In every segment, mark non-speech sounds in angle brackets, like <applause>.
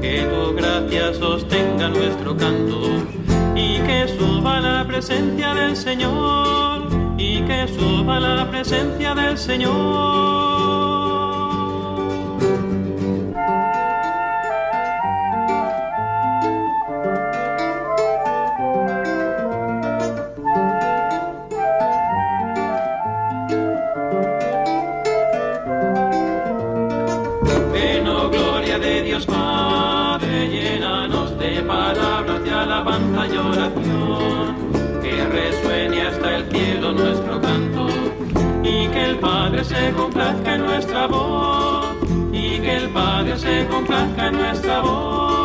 que tu gracia sostenga nuestro canto y que suba la presencia del Señor, y que suba la presencia del Señor. Se complazca en nuestra voz, y que el Padre se complazca en nuestra voz.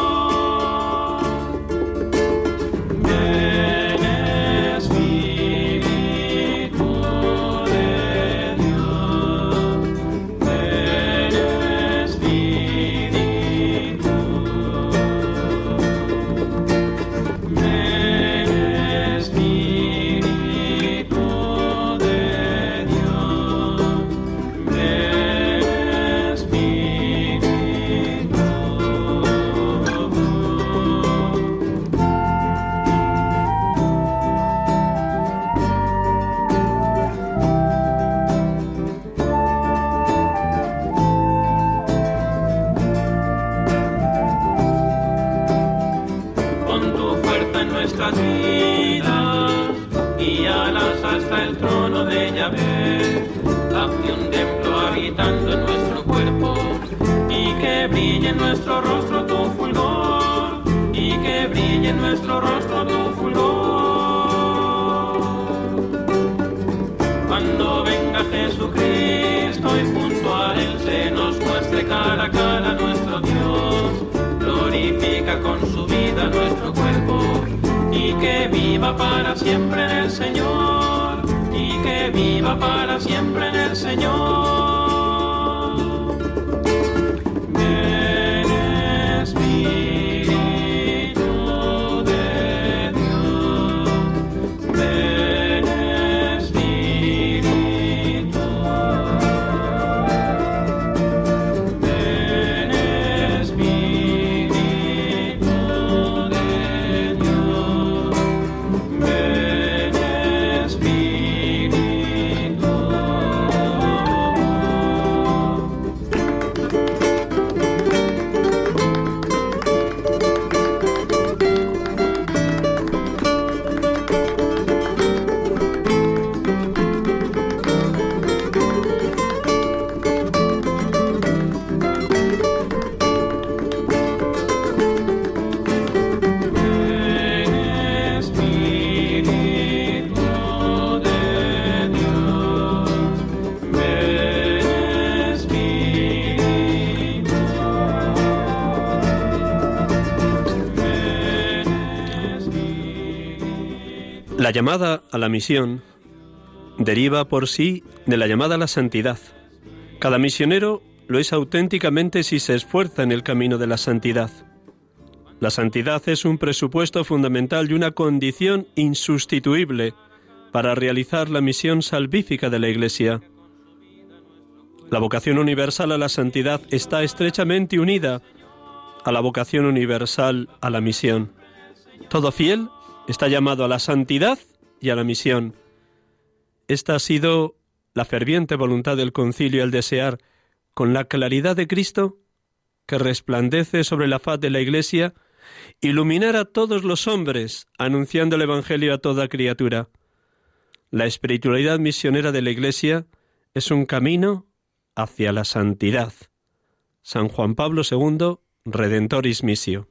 Jesucristo y junto a Él se nos muestre cara a cara nuestro Dios, glorifica con su vida nuestro cuerpo y que viva para siempre en el Señor y que viva para siempre en el Señor. La llamada a la misión deriva por sí de la llamada a la santidad, Cada misionero lo es auténticamente si se esfuerza en el camino de la santidad. La santidad es un presupuesto fundamental y una condición insustituible para realizar la misión salvífica de la Iglesia. La vocación universal a la santidad está estrechamente unida a la vocación universal a la misión. Todo fiel está llamado a la santidad y a la misión. Esta ha sido la ferviente voluntad del concilio al desear, con la claridad de Cristo, que resplandece sobre la faz de la Iglesia, iluminar a todos los hombres, anunciando el Evangelio a toda criatura. La espiritualidad misionera de la Iglesia es un camino hacia la santidad. San Juan Pablo II, Redentoris Missio.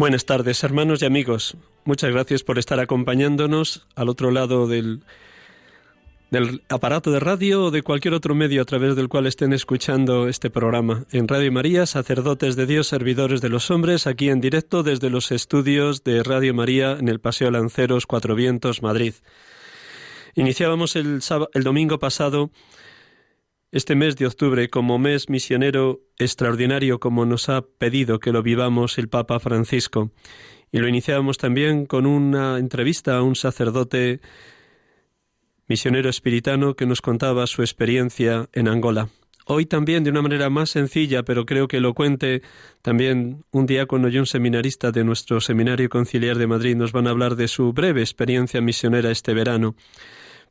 Buenas tardes, hermanos y amigos. Muchas gracias por estar acompañándonos al otro lado del, del aparato de radio o de cualquier otro medio a través del cual estén escuchando este programa. En Radio María, sacerdotes de Dios, servidores de los hombres, aquí en directo desde los estudios de Radio María en el Paseo Lanceros, Cuatro Vientos, Madrid. Iniciábamos el, el domingo pasado este mes de octubre como mes misionero extraordinario como nos ha pedido que lo vivamos el Papa Francisco. Y lo iniciábamos también con una entrevista a un sacerdote misionero espiritano que nos contaba su experiencia en Angola. Hoy también de una manera más sencilla, pero creo que elocuente, también un diácono y un seminarista de nuestro Seminario Conciliar de Madrid nos van a hablar de su breve experiencia misionera este verano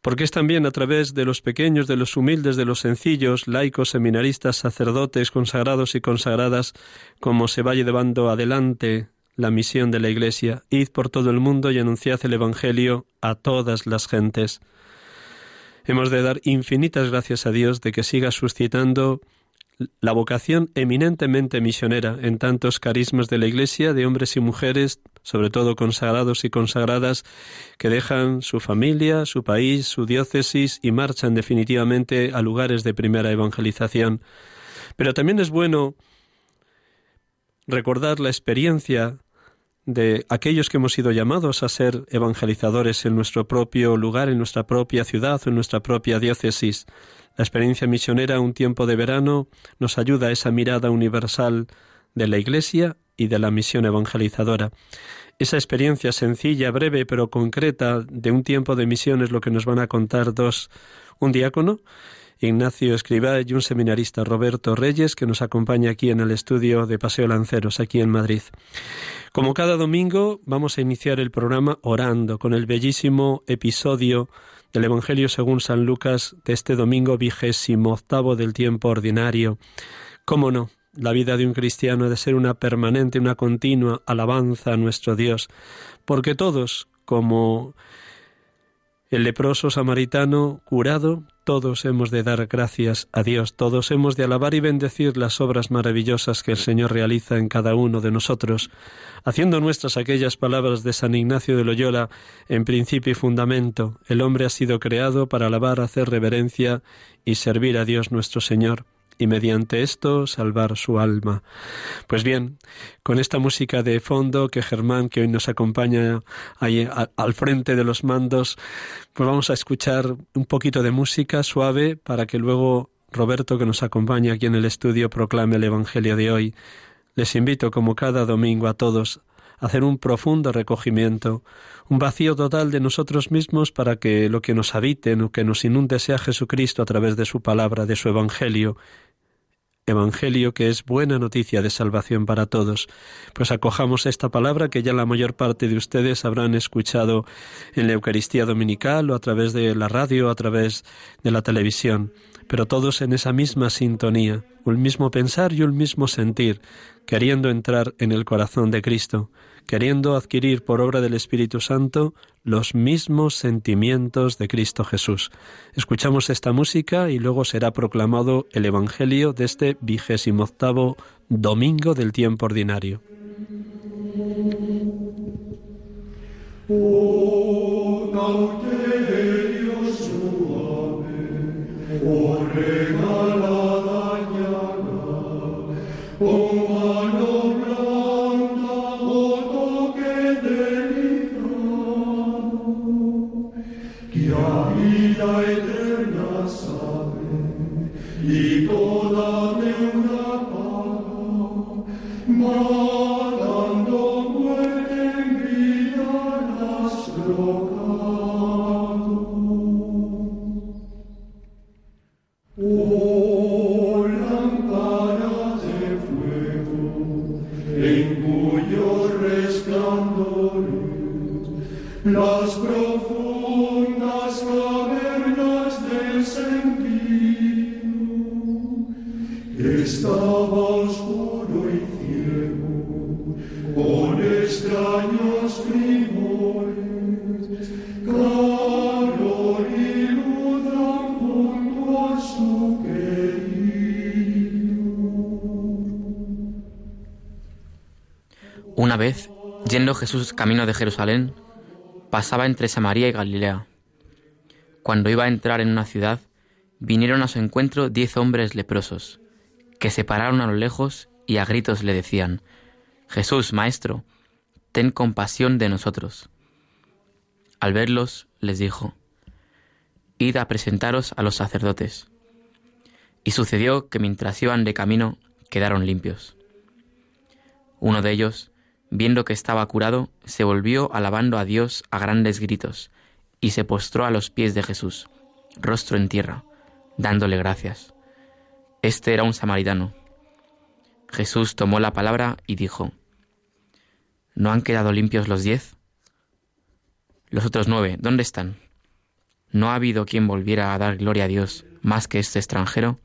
porque es también a través de los pequeños, de los humildes, de los sencillos, laicos, seminaristas, sacerdotes, consagrados y consagradas, como se vaya llevando adelante la misión de la Iglesia. Id por todo el mundo y anunciad el Evangelio a todas las gentes. Hemos de dar infinitas gracias a Dios de que siga suscitando la vocación eminentemente misionera en tantos carismas de la Iglesia, de hombres y mujeres, sobre todo consagrados y consagradas, que dejan su familia, su país, su diócesis y marchan definitivamente a lugares de primera evangelización. Pero también es bueno recordar la experiencia de aquellos que hemos sido llamados a ser evangelizadores en nuestro propio lugar, en nuestra propia ciudad o en nuestra propia diócesis. La experiencia misionera, un tiempo de verano, nos ayuda a esa mirada universal de la Iglesia y de la misión evangelizadora. Esa experiencia sencilla, breve, pero concreta de un tiempo de misión es lo que nos van a contar dos, un diácono, Ignacio Escribá y un seminarista, Roberto Reyes, que nos acompaña aquí en el estudio de Paseo Lanceros, aquí en Madrid. Como cada domingo, vamos a iniciar el programa orando con el bellísimo episodio del Evangelio según San Lucas de este domingo vigésimo octavo del tiempo ordinario. ¿Cómo no? La vida de un cristiano ha de ser una permanente, una continua alabanza a nuestro Dios, porque todos, como el leproso samaritano curado, todos hemos de dar gracias a Dios, todos hemos de alabar y bendecir las obras maravillosas que el Señor realiza en cada uno de nosotros, haciendo nuestras aquellas palabras de San Ignacio de Loyola en principio y fundamento, el hombre ha sido creado para alabar, hacer reverencia y servir a Dios nuestro Señor y mediante esto salvar su alma. Pues bien, con esta música de fondo que Germán, que hoy nos acompaña ahí al frente de los mandos, pues vamos a escuchar un poquito de música suave para que luego Roberto, que nos acompaña aquí en el estudio, proclame el Evangelio de hoy. Les invito, como cada domingo, a todos hacer un profundo recogimiento, un vacío total de nosotros mismos para que lo que nos habite, lo que nos inunde sea Jesucristo a través de su palabra, de su Evangelio, Evangelio que es buena noticia de salvación para todos. Pues acojamos esta palabra que ya la mayor parte de ustedes habrán escuchado en la Eucaristía Dominical o a través de la radio o a través de la televisión, pero todos en esa misma sintonía, un mismo pensar y un mismo sentir, queriendo entrar en el corazón de Cristo, queriendo adquirir por obra del Espíritu Santo los mismos sentimientos de Cristo Jesús. Escuchamos esta música y luego será proclamado el Evangelio de este vigésimo octavo domingo del tiempo ordinario. Una Jesús camino de Jerusalén, pasaba entre Samaria y Galilea. Cuando iba a entrar en una ciudad, vinieron a su encuentro diez hombres leprosos, que se pararon a lo lejos y a gritos le decían, Jesús, Maestro, ten compasión de nosotros. Al verlos, les dijo, Id a presentaros a los sacerdotes. Y sucedió que mientras iban de camino, quedaron limpios. Uno de ellos, viendo que estaba curado, se volvió alabando a Dios a grandes gritos, y se postró a los pies de Jesús, rostro en tierra, dándole gracias. Este era un samaritano. Jesús tomó la palabra y dijo, ¿No han quedado limpios los diez? Los otros nueve, ¿dónde están? ¿No ha habido quien volviera a dar gloria a Dios más que este extranjero?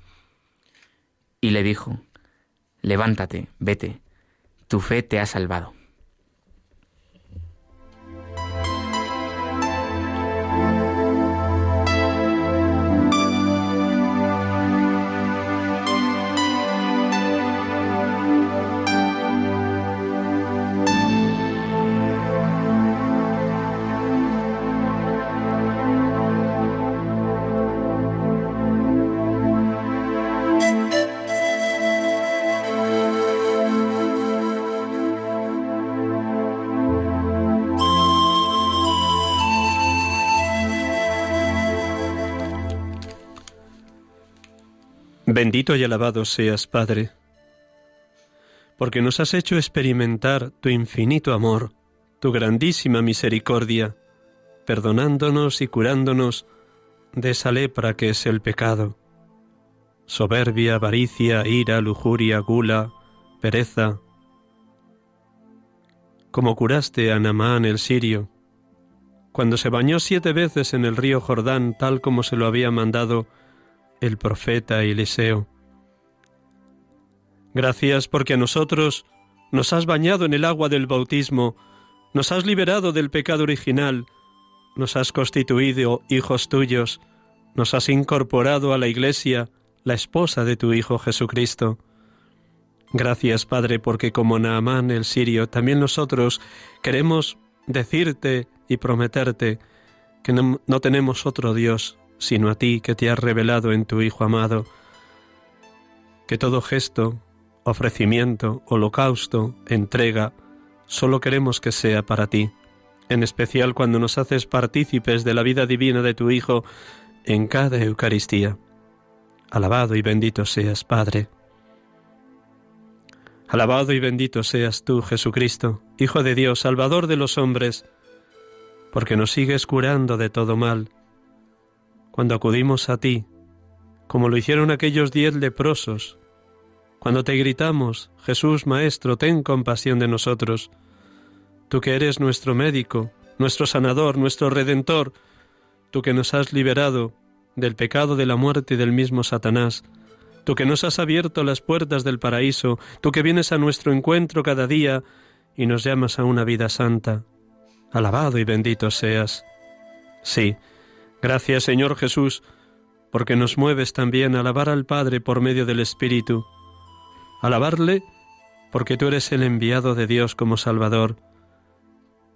Y le dijo, Levántate, vete, tu fe te ha salvado. Bendito y alabado seas, Padre, porque nos has hecho experimentar tu infinito amor, tu grandísima misericordia, perdonándonos y curándonos de esa lepra que es el pecado. Soberbia, avaricia, ira, lujuria, gula, pereza. Como curaste a Namán el sirio, cuando se bañó siete veces en el río Jordán tal como se lo había mandado el profeta Eliseo. Gracias porque a nosotros nos has bañado en el agua del bautismo, nos has liberado del pecado original, nos has constituido hijos tuyos, nos has incorporado a la Iglesia, la esposa de tu Hijo Jesucristo. Gracias, Padre, porque como Naamán el sirio, también nosotros queremos decirte y prometerte que no, no tenemos otro Dios sino a ti que te has revelado en tu Hijo amado. Que todo gesto, ofrecimiento, holocausto, entrega, solo queremos que sea para ti, en especial cuando nos haces partícipes de la vida divina de tu Hijo en cada Eucaristía. Alabado y bendito seas, Padre. Alabado y bendito seas tú, Jesucristo, Hijo de Dios, Salvador de los hombres, porque nos sigues curando de todo mal cuando acudimos a ti, como lo hicieron aquellos diez leprosos, cuando te gritamos, Jesús Maestro, ten compasión de nosotros, tú que eres nuestro médico, nuestro sanador, nuestro redentor, tú que nos has liberado del pecado de la muerte del mismo Satanás, tú que nos has abierto las puertas del paraíso, tú que vienes a nuestro encuentro cada día y nos llamas a una vida santa. Alabado y bendito seas. Sí, gracias Señor Jesús, porque nos mueves también a alabar al Padre por medio del Espíritu. Alabarle porque tú eres el enviado de Dios como Salvador,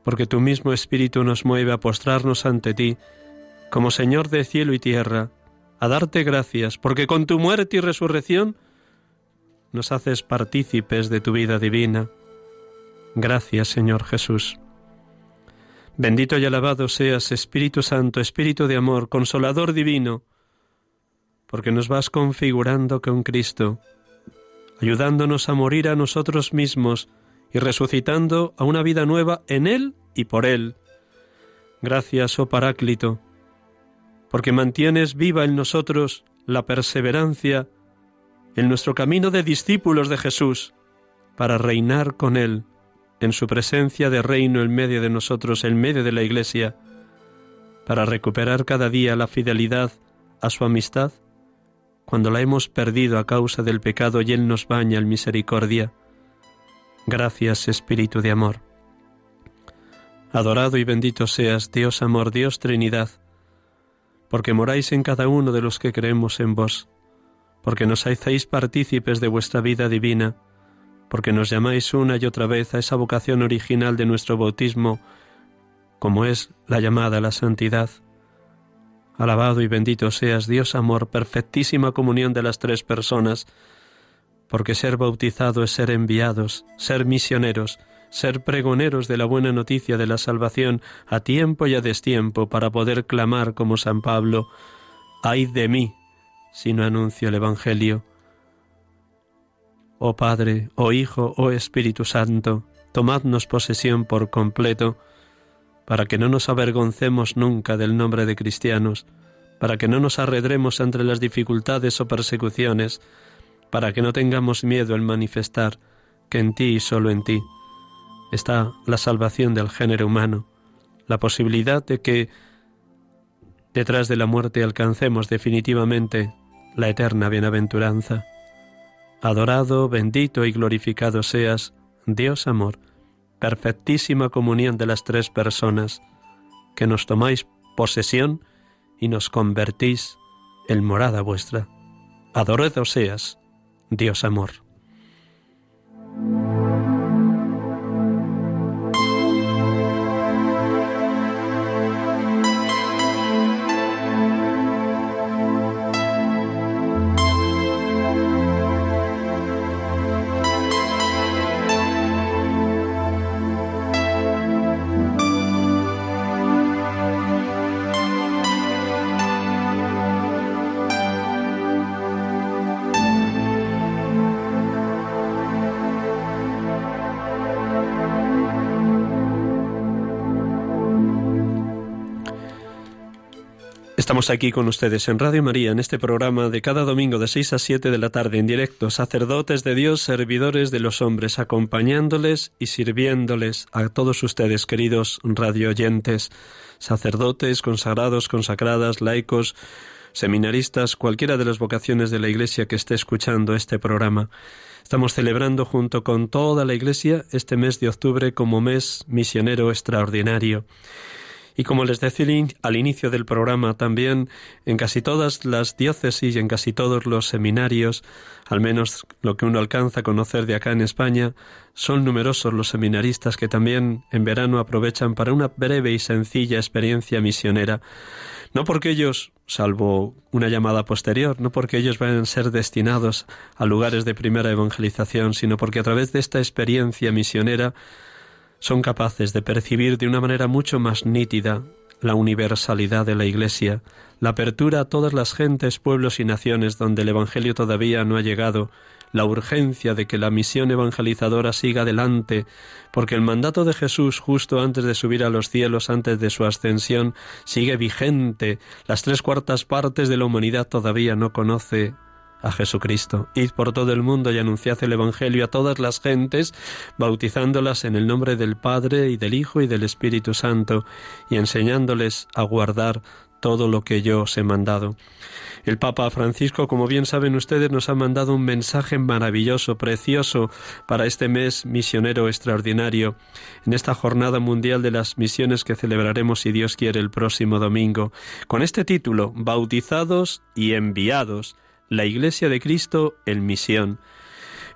porque tu mismo Espíritu nos mueve a postrarnos ante ti, como Señor de cielo y tierra, a darte gracias, porque con tu muerte y resurrección nos haces partícipes de tu vida divina. Gracias, Señor Jesús. Bendito y alabado seas, Espíritu Santo, Espíritu de amor, consolador divino, porque nos vas configurando con Cristo, ayudándonos a morir a nosotros mismos y resucitando a una vida nueva en Él y por Él. Gracias, oh Paráclito, porque mantienes viva en nosotros la perseverancia en nuestro camino de discípulos de Jesús, para reinar con Él, en su presencia de reino en medio de nosotros, en medio de la Iglesia, para recuperar cada día la fidelidad a su amistad, cuando la hemos perdido a causa del pecado y Él nos baña en misericordia. Gracias, Espíritu de amor. Adorado y bendito seas, Dios amor, Dios Trinidad, porque moráis en cada uno de los que creemos en vos, porque nos hacéis partícipes de vuestra vida divina, porque nos llamáis una y otra vez a esa vocación original de nuestro bautismo, como es la llamada a la santidad. Alabado y bendito seas, Dios amor, perfectísima comunión de las tres personas, porque ser bautizado es ser enviados, ser misioneros, ser pregoneros de la buena noticia de la salvación a tiempo y a destiempo para poder clamar como San Pablo, ay de mí si no anuncio el Evangelio. Oh Padre, oh Hijo, oh Espíritu Santo, tomadnos posesión por completo, para que no nos avergoncemos nunca del nombre de cristianos, para que no nos arredremos entre las dificultades o persecuciones, para que no tengamos miedo al manifestar que en ti y solo en ti está la salvación del género humano, la posibilidad de que detrás de la muerte alcancemos definitivamente la eterna bienaventuranza. Adorado, bendito y glorificado seas, Dios amor, perfectísima comunión de las tres personas, que nos tomáis posesión y nos convertís en morada vuestra. Adorado seas, Dios amor. Estamos aquí con ustedes en Radio María, en este programa de cada domingo de 6 a 7 de la tarde en directo, sacerdotes de Dios, servidores de los hombres, acompañándoles y sirviéndoles a todos ustedes, queridos radio oyentes, sacerdotes, consagrados, consagradas, laicos, seminaristas, cualquiera de las vocaciones de la Iglesia que esté escuchando este programa. Estamos celebrando junto con toda la Iglesia este mes de octubre como mes misionero extraordinario. Y como les decía al inicio del programa, también en casi todas las diócesis y en casi todos los seminarios, al menos lo que uno alcanza a conocer de acá en España, son numerosos los seminaristas que también en verano aprovechan para una breve y sencilla experiencia misionera. No porque ellos, salvo una llamada posterior, no porque ellos vayan a ser destinados a lugares de primera evangelización, sino porque a través de esta experiencia misionera son capaces de percibir de una manera mucho más nítida la universalidad de la Iglesia, la apertura a todas las gentes, pueblos y naciones donde el Evangelio todavía no ha llegado, la urgencia de que la misión evangelizadora siga adelante, porque el mandato de Jesús justo antes de subir a los cielos, antes de su ascensión, sigue vigente. Las tres cuartas partes de la humanidad todavía no conoce a Jesucristo. Id por todo el mundo y anunciad el Evangelio a todas las gentes, bautizándolas en el nombre del Padre y del Hijo y del Espíritu Santo, y enseñándoles a guardar todo lo que yo os he mandado. El Papa Francisco, como bien saben ustedes, nos ha mandado un mensaje maravilloso, precioso, para este mes misionero extraordinario, en esta jornada mundial de las misiones que celebraremos, si Dios quiere, el próximo domingo, con este título, Bautizados y enviados, la Iglesia de Cristo en misión.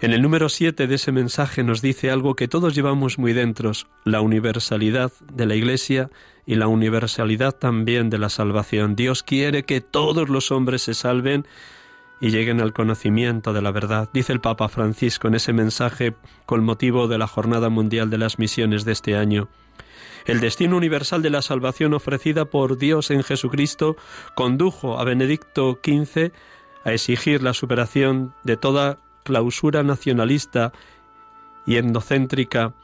En el número 7 de ese mensaje nos dice algo que todos llevamos muy dentro, la universalidad de la Iglesia y la universalidad también de la salvación. Dios quiere que todos los hombres se salven y lleguen al conocimiento de la verdad. Dice el Papa Francisco en ese mensaje con motivo de la Jornada Mundial de las Misiones de este año. El destino universal de la salvación ofrecida por Dios en Jesucristo condujo a Benedicto XV a exigir la superación de toda clausura nacionalista y endocéntrica,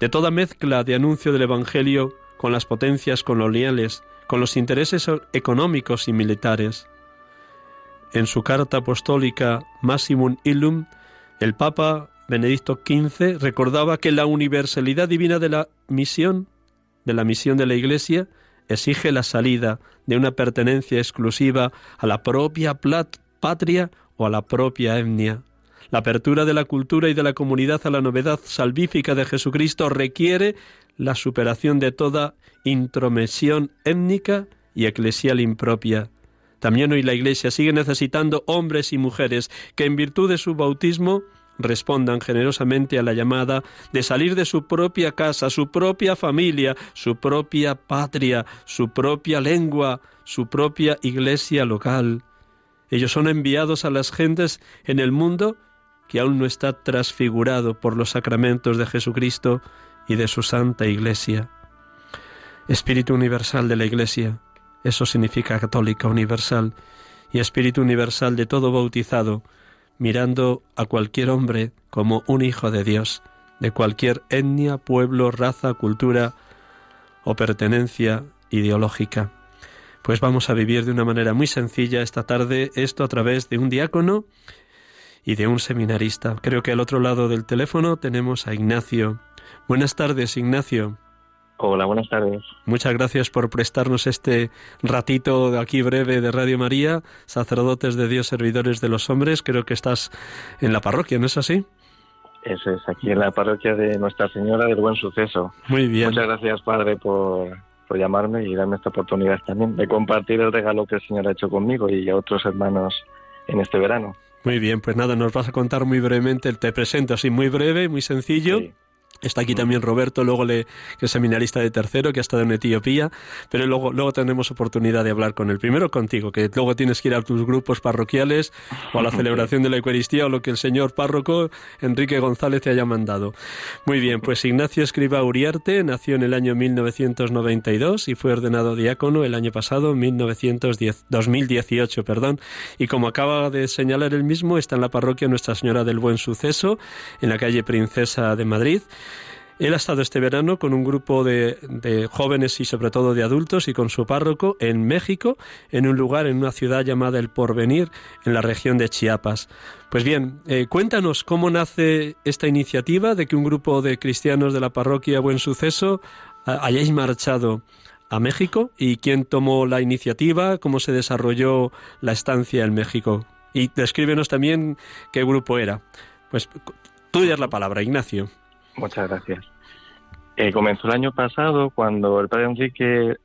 de toda mezcla de anuncio del Evangelio con las potencias coloniales, con los intereses económicos y militares. En su carta apostólica Massimum Illum, el Papa Benedicto XV recordaba que la universalidad divina de la misión, de la misión de la Iglesia, exige la salida de una pertenencia exclusiva a la propia patria o a la propia etnia. La apertura de la cultura y de la comunidad a la novedad salvífica de Jesucristo requiere la superación de toda intromisión étnica y eclesial impropia. También hoy la Iglesia sigue necesitando hombres y mujeres que en virtud de su bautismo respondan generosamente a la llamada de salir de su propia casa, su propia familia, su propia patria, su propia lengua, su propia iglesia local. Ellos son enviados a las gentes en el mundo que aún no está transfigurado por los sacramentos de Jesucristo y de su Santa Iglesia. Espíritu universal de la Iglesia, eso significa católica universal, y Espíritu universal de todo bautizado, mirando a cualquier hombre como un hijo de Dios, de cualquier etnia, pueblo, raza, cultura o pertenencia ideológica. Pues vamos a vivir de una manera muy sencilla esta tarde esto a través de un diácono y de un seminarista. Creo que al otro lado del teléfono tenemos a Ignacio. Buenas tardes, Ignacio. Hola, buenas tardes. Muchas gracias por prestarnos este ratito de aquí breve de Radio María, sacerdotes de Dios, servidores de los hombres. Creo que estás en la parroquia, ¿no es así? Eso es, aquí en la parroquia de Nuestra Señora del Buen Suceso. Muy bien. Muchas gracias, Padre, por, por llamarme y darme esta oportunidad también de compartir el regalo que el Señor ha hecho conmigo y a otros hermanos en este verano. Muy bien, pues nada, nos vas a contar muy brevemente, te presento así muy breve, muy sencillo. Está aquí también Roberto, luego le, que es seminarista de tercero, que ha estado en Etiopía, pero luego, luego tendremos oportunidad de hablar con él. Primero contigo, que luego tienes que ir a tus grupos parroquiales o a la <laughs> celebración de la Eucaristía o lo que el señor párroco Enrique González te haya mandado. Muy bien, pues Ignacio Escriba Uriarte nació en el año 1992 y fue ordenado diácono el año pasado, 1910, 2018, perdón, y como acaba de señalar él mismo, está en la parroquia Nuestra Señora del Buen Suceso, en la calle Princesa de Madrid, él ha estado este verano con un grupo de, jóvenes y sobre todo de adultos y con su párroco en México, en un lugar, en una ciudad llamada El Porvenir, en la región de Chiapas. Pues bien, eh, cuéntanos cómo nace esta iniciativa de que un grupo de cristianos de la parroquia Buen Suceso hayáis marchado a México y quién tomó la iniciativa, cómo se desarrolló la estancia en México. Y descríbenos también qué grupo era. Pues tuya es la palabra, Ignacio. Muchas gracias. Eh, comenzó el año pasado cuando el padre Enrique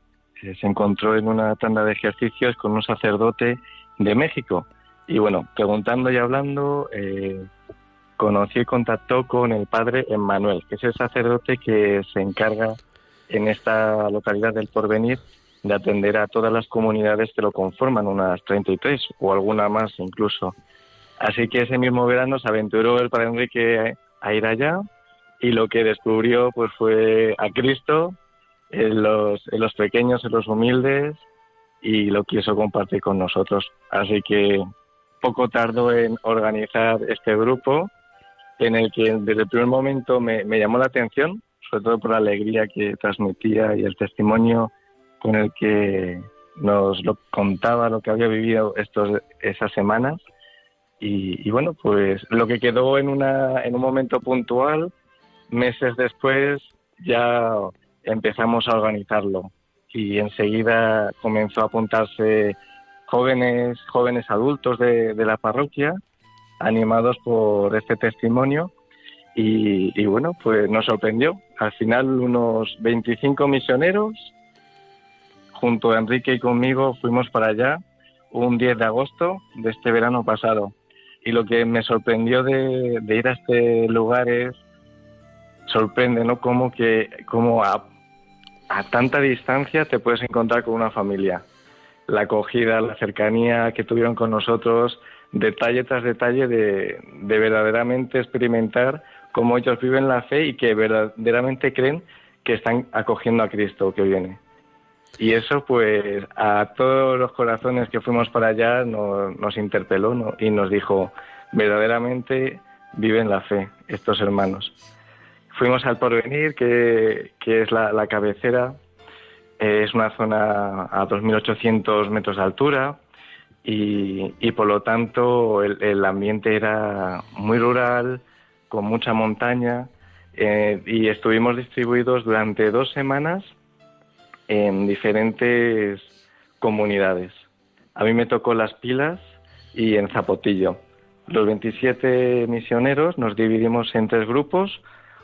eh, se encontró en una tanda de ejercicios con un sacerdote de México. Y bueno, preguntando y hablando, eh, conocí y contactó con el padre Emmanuel, que es el sacerdote que se encarga en esta localidad del Porvenir de atender a todas las comunidades que lo conforman, unas 33 o alguna más incluso. Así que ese mismo verano se aventuró el padre Enrique a ir allá y lo que descubrió pues fue a Cristo en los, en los pequeños, en los humildes y lo quiso compartir con nosotros. Así que poco tardó en organizar este grupo en el que desde el primer momento me, me llamó la atención, sobre todo por la alegría que transmitía y el testimonio con el que nos lo contaba lo que había vivido estos, esas semanas. Y, y, bueno, pues lo que quedó en, una, en un momento puntual meses después ya empezamos a organizarlo y enseguida comenzó a apuntarse jóvenes, jóvenes adultos de, la parroquia, animados por este testimonio. Y, bueno, pues nos sorprendió. Al final unos 25 misioneros, junto a Enrique y conmigo, fuimos para allá un 10 de agosto de este verano pasado. Y lo que me sorprendió de, ir a este lugar es, sorprende, ¿no? Como que, como a, a tanta distancia te puedes encontrar con una familia. La acogida, la cercanía que tuvieron con nosotros, detalle tras detalle de, de verdaderamente experimentar cómo ellos viven la fe y que verdaderamente creen que están acogiendo a Cristo que viene. Y eso, pues, a todos los corazones que fuimos para allá nos, interpeló y nos dijo, verdaderamente viven la fe estos hermanos. Fuimos al Porvenir, que, que es la, cabecera, es una zona a 2.800 metros de altura y, y por lo tanto el, ambiente era muy rural, con mucha montaña eh, y estuvimos distribuidos durante dos semanas en diferentes comunidades. A mí me tocó Las Pilas y en Zapotillo. Los 27 misioneros nos dividimos en tres grupos.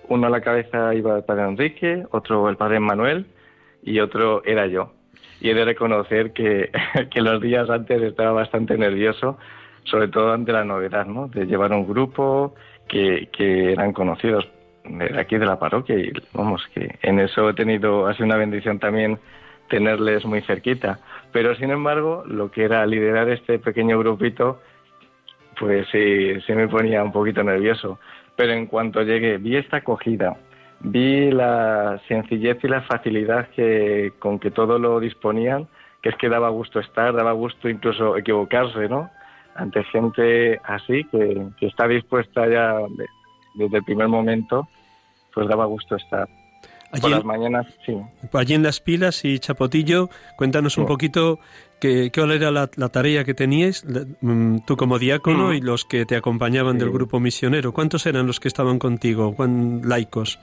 Uno a la cabeza iba el padre Enrique, otro el padre Manuel y otro era yo. Y he de reconocer que, <laughs> los días antes estaba bastante nervioso, sobre todo ante la novedad, ¿no? De llevar un grupo que, eran conocidos de aquí de la parroquia y vamos que en eso he tenido ha sido una bendición también tenerles muy cerquita pero sin embargo lo que era liderar este pequeño grupito pues sí se me ponía un poquito nervioso pero en cuanto llegué vi esta acogida vi la sencillez y la facilidad que con que todo lo disponían que es que daba gusto estar daba gusto incluso equivocarse no ante gente así que, que está dispuesta ya desde el primer momento pues daba gusto estar. Allí, Por las mañanas, sí. Allí en Las Pilas y Chapotillo, cuéntanos un poquito qué, cuál era la, tarea que teníais, mm, tú como diácono mm. y los que te acompañaban del grupo misionero. ¿Cuántos eran los que estaban contigo, ¿Cuán laicos?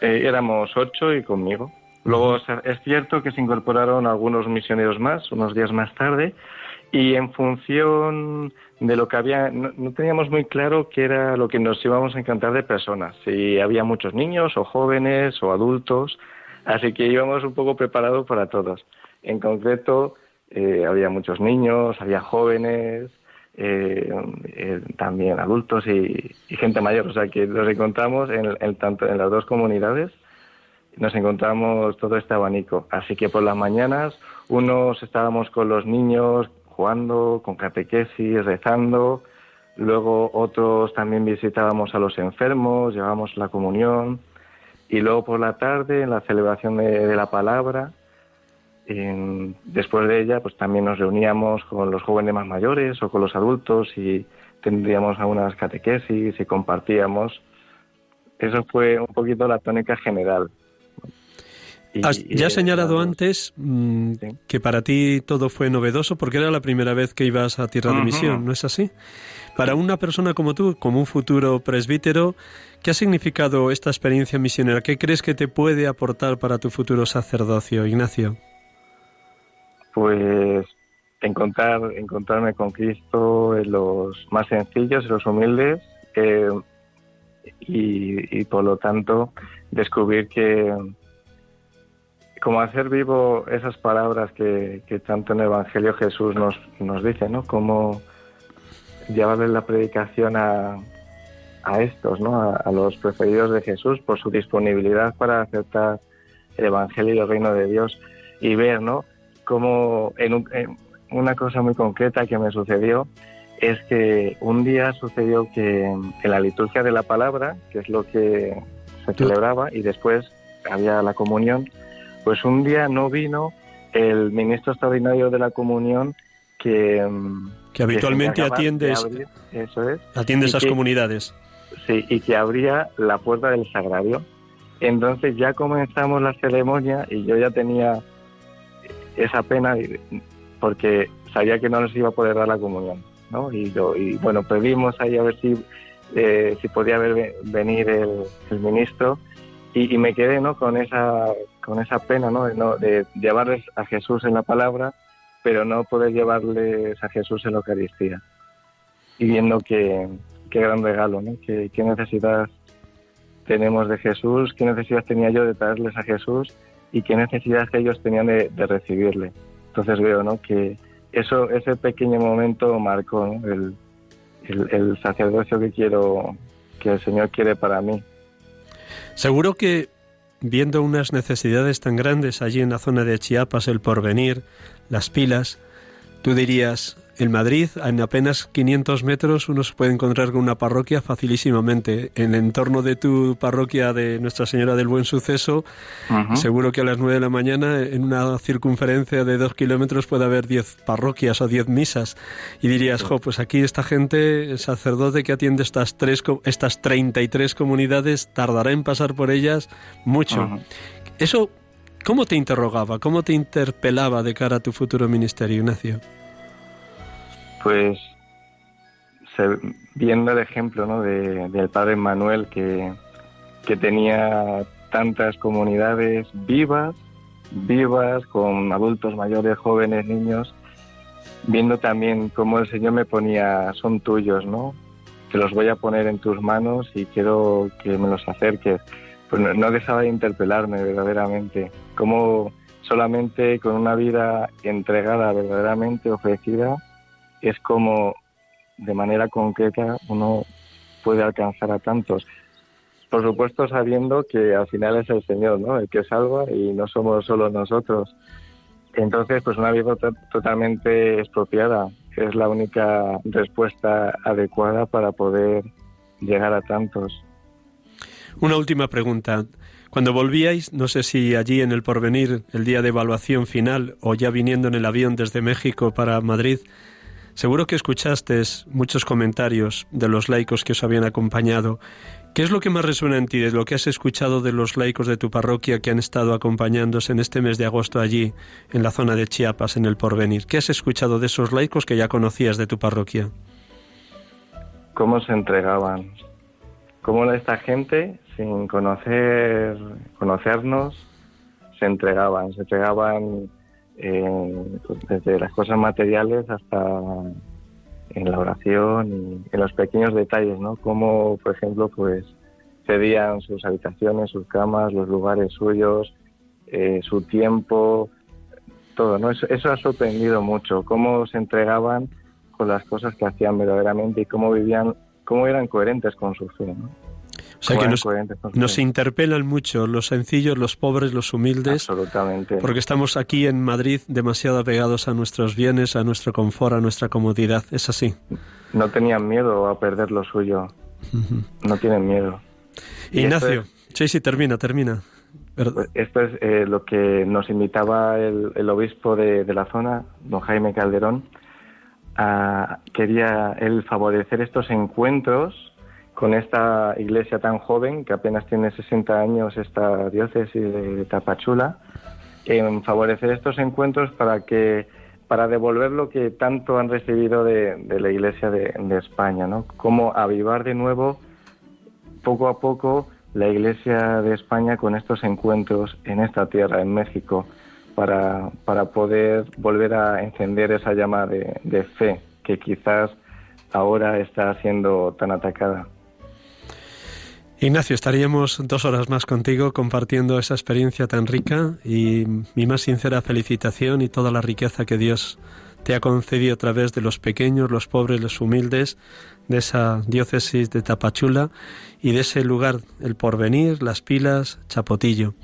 Eh, éramos ocho y conmigo. Luego es cierto que se incorporaron algunos misioneros más, unos días más tarde, y en función de lo que había, no, teníamos muy claro qué era lo que nos íbamos a encantar de personas, si había muchos niños o jóvenes o adultos, así que íbamos un poco preparados para todos. En concreto, eh, había muchos niños, había jóvenes, eh, eh, también adultos y, gente mayor, o sea que nos encontramos en, tanto en las dos comunidades nos encontramos todo este abanico. Así que por las mañanas unos estábamos con los niños jugando, con catequesis, rezando. Luego otros también visitábamos a los enfermos, llevábamos la comunión. Y luego por la tarde, en la celebración de, la palabra, después de ella, pues también nos reuníamos con los jóvenes más mayores o con los adultos y tendríamos algunas catequesis y compartíamos. Eso fue un poquito la tónica general ya has señalado antes mm, que para ti todo fue novedoso porque era la primera vez que ibas a tierra de misión, ¿no es así? Para una persona como tú, como un futuro presbítero, ¿qué ha significado esta experiencia misionera? ¿Qué crees que te puede aportar para tu futuro sacerdocio, Ignacio? Pues encontrar, encontrarme con Cristo en los más sencillos, en los humildes, eh, y por lo tanto descubrir que, como hacer vivo esas palabras que, tanto en el Evangelio Jesús nos, nos dice, ¿no? Como llevarle la predicación a, a estos, ¿no? A, los preferidos de Jesús por su disponibilidad para aceptar el Evangelio y el reino de Dios y ver, ¿no? Como en, una cosa muy concreta que me sucedió es que un día sucedió que en la liturgia de la palabra, que es lo que se celebraba, y después había la comunión, pues un día no vino el ministro extraordinario de la comunión que, mm, que habitualmente atiende atiende esas comunidades. Sí, y que abría la puerta del sagrario. Entonces ya comenzamos la ceremonia y yo ya tenía esa pena porque sabía que no nos iba a poder dar la comunión, ¿no? Y, yo, y bueno, pedimos ahí a ver si, eh, si podía venir el, ministro Y, me quedé ¿no? con, esa, con esa pena ¿no? De, llevarles a Jesús en la palabra, pero no poder llevarles a Jesús en la Eucaristía. Y viendo que, qué gran regalo, ¿no? qué, qué necesidad tenemos de Jesús, qué necesidad tenía yo de traerles a Jesús y qué necesidad ellos tenían de, recibirle. Entonces veo ¿no? que eso, ese pequeño momento marcó el, el, sacerdocio que quiero, que el Señor quiere para mí. Seguro que viendo unas necesidades tan grandes allí en la zona de Chiapas, el porvenir, las pilas, tú dirías, en Madrid, en apenas 500 metros, uno se puede encontrar con una parroquia facilísimamente. En el entorno de tu parroquia de Nuestra Señora del Buen Suceso, seguro que a las 9 de la mañana, en una circunferencia de 2 kilómetros, puede haber 10 parroquias o 10 misas. Y dirías, jo, pues aquí esta gente, el sacerdote que atiende estas, tres, estas 33 comunidades, tardará en pasar por ellas mucho. Eso, ¿cómo te interrogaba? ¿Cómo te interpelaba de cara a tu futuro ministerio, Ignacio? Pues viendo el ejemplo ¿no? de, del padre Manuel que, que tenía tantas comunidades vivas, vivas, con adultos mayores, jóvenes, niños, viendo también cómo el Señor me ponía, son tuyos, ¿no? Te los voy a poner en tus manos y quiero que me los acerques. Pues no, no dejaba de interpelarme verdaderamente, cómo solamente con una vida entregada, verdaderamente ofrecida, es como de manera concreta uno puede alcanzar a tantos. Por supuesto sabiendo que al final es el Señor, ¿no? El que salva y no somos solo nosotros. Entonces, pues una vida totalmente expropiada es la única respuesta adecuada para poder llegar a tantos. Una última pregunta. Cuando volvíais, no sé si allí en el porvenir, el día de evaluación final o ya viniendo en el avión desde México para Madrid, Seguro que escuchaste muchos comentarios de los laicos que os habían acompañado. ¿Qué es lo que más resuena en ti de lo que has escuchado de los laicos de tu parroquia que han estado acompañándose en este mes de agosto allí, en la zona de Chiapas, en el Porvenir? ¿Qué has escuchado de esos laicos que ya conocías de tu parroquia? ¿Cómo se entregaban? ¿Cómo esta gente, sin conocer, conocernos, se entregaban? Se entregaban pues, desde las cosas materiales hasta en la oración y en los pequeños detalles, ¿no? Como, por ejemplo, pues cedían sus habitaciones, sus camas, los lugares suyos, eh, su tiempo, todo, ¿no? Eso, eso ha sorprendido mucho, cómo se entregaban con las cosas que hacían verdaderamente y cómo vivían, cómo eran coherentes con su fe, ¿no? O sea que nos, interpelan mucho los sencillos, los pobres, los humildes. Absolutamente. Porque estamos aquí en Madrid demasiado apegados a nuestros bienes, a nuestro confort, a nuestra comodidad. Es así. No tenían miedo a perder lo suyo. No tienen miedo. Ignacio, sí, sí, termina, termina. Pues esto es eh, lo que nos invitaba el, obispo de, la zona, don Jaime Calderón. quería él favorecer estos encuentros con esta iglesia tan joven, que apenas tiene 60 años, esta diócesis de Tapachula, en favorecer estos encuentros para que para devolver lo que tanto han recibido de, la Iglesia de, España, ¿no? Cómo avivar de nuevo, poco a poco, la Iglesia de España con estos encuentros en esta tierra, en México, para, para poder volver a encender esa llama de, de fe que quizás ahora está siendo tan atacada. Ignacio, estaríamos dos horas más contigo compartiendo esa experiencia tan rica y mi más sincera felicitación y toda la riqueza que Dios te ha concedido a través de los pequeños, los pobres, los humildes, de esa diócesis de Tapachula y de ese lugar, el porvenir, las pilas, Chapotillo.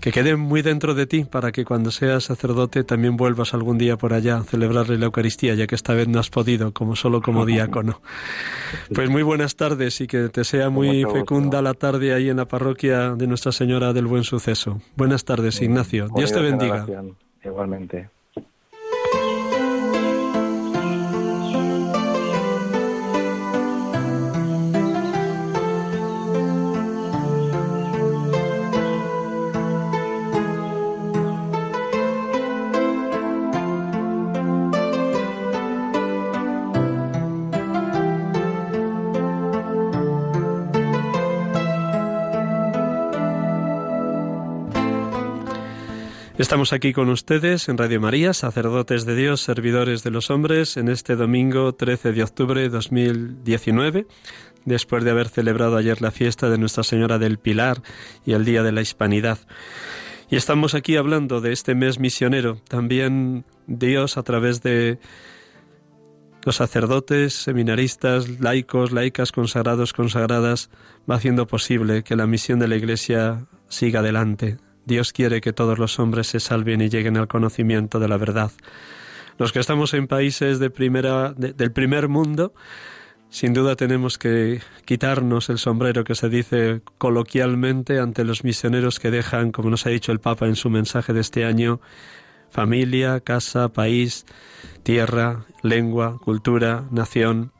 Que quede muy dentro de ti para que cuando seas sacerdote también vuelvas algún día por allá a celebrarle la Eucaristía, ya que esta vez no has podido, como solo como <laughs> diácono. Pues muy buenas tardes y que te sea muy fecunda la tarde ahí en la parroquia de Nuestra Señora del Buen Suceso. Buenas tardes, Ignacio. Dios te bendiga. Igualmente. Estamos aquí con ustedes en Radio María, sacerdotes de Dios, servidores de los hombres, en este domingo 13 de octubre de 2019, después de haber celebrado ayer la fiesta de Nuestra Señora del Pilar y el Día de la Hispanidad. Y estamos aquí hablando de este mes misionero. También Dios, a través de los sacerdotes, seminaristas, laicos, laicas, consagrados, consagradas, va haciendo posible que la misión de la Iglesia siga adelante, Dios quiere que todos los hombres se salven y lleguen al conocimiento de la verdad. Los que estamos en países de primera, del primer mundo, sin duda tenemos que quitarnos el sombrero que se dice coloquialmente ante los misioneros que dejan, como nos ha dicho el Papa en su mensaje de este año, familia, casa, país, tierra, lengua, cultura, nación,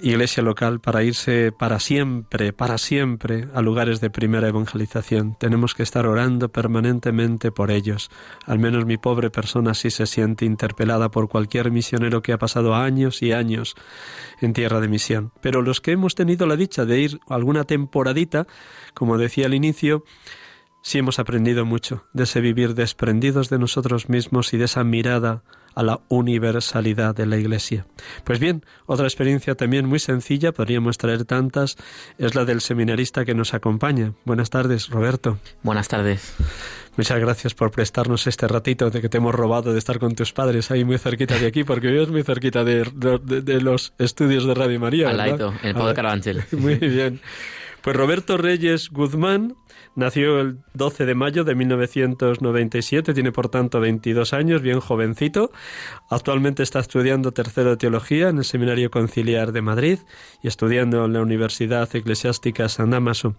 iglesia local para irse para siempre, para siempre a lugares de primera evangelización. Tenemos que estar orando permanentemente por ellos. Al menos mi pobre persona sí se siente interpelada por cualquier misionero que ha pasado años y años en tierra de misión. Pero los que hemos tenido la dicha de ir alguna temporadita, como decía al inicio, sí hemos aprendido mucho de ese vivir desprendidos de nosotros mismos y de esa mirada a la universalidad de la Iglesia. Pues bien, otra experiencia también muy sencilla, podríamos traer tantas, es la del seminarista que nos acompaña. Buenas tardes, Roberto. Buenas tardes. Muchas gracias por prestarnos este ratito de que te hemos robado de estar con tus padres ahí muy cerquita de aquí, porque vives muy cerquita de, de, los estudios de Radio María. Al en el Pueblo de Carabanchel. <laughs> Muy bien. Pues Roberto Reyes Guzmán nació el 12 de mayo de 1997, tiene por tanto 22 años, bien jovencito. Actualmente está estudiando tercero de teología en el Seminario Conciliar de Madrid y estudiando en la Universidad Eclesiástica San Damaso.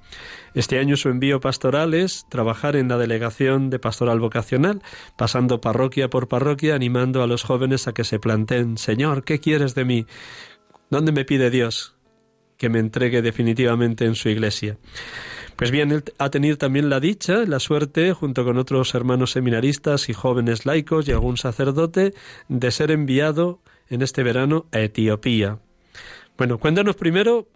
Este año su envío pastoral es trabajar en la delegación de pastoral vocacional, pasando parroquia por parroquia, animando a los jóvenes a que se planteen, Señor, ¿qué quieres de mí? ¿Dónde me pide Dios? Que me entregue definitivamente en su iglesia. Pues bien, él ha tenido también la dicha, la suerte, junto con otros hermanos seminaristas y jóvenes laicos y algún sacerdote, de ser enviado en este verano a Etiopía. Bueno, cuéntanos primero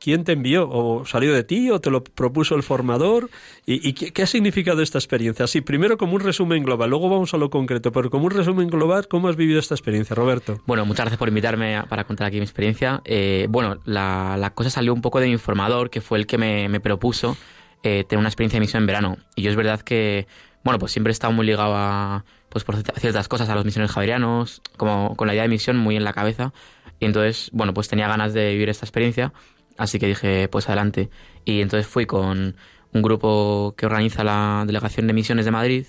¿Quién te envió? ¿O salió de ti? ¿O te lo propuso el formador? ¿Y, qué, ha significado esta experiencia? Sí, primero como un resumen global, luego vamos a lo concreto, pero como un resumen global, ¿cómo has vivido esta experiencia, Roberto? Bueno, muchas gracias por invitarme para contar aquí mi experiencia. Eh, bueno, la, cosa salió un poco de mi informador, que fue el que me, propuso eh, tener una experiencia de misión en verano. Y yo es verdad que, bueno, pues siempre he estado muy ligado a, pues por ciertas cosas, a los misioneros javerianos, como con la idea de misión muy en la cabeza. Y entonces, bueno, pues tenía ganas de vivir esta experiencia. Así que dije, pues adelante. Y entonces fui con un grupo que organiza la Delegación de Misiones de Madrid,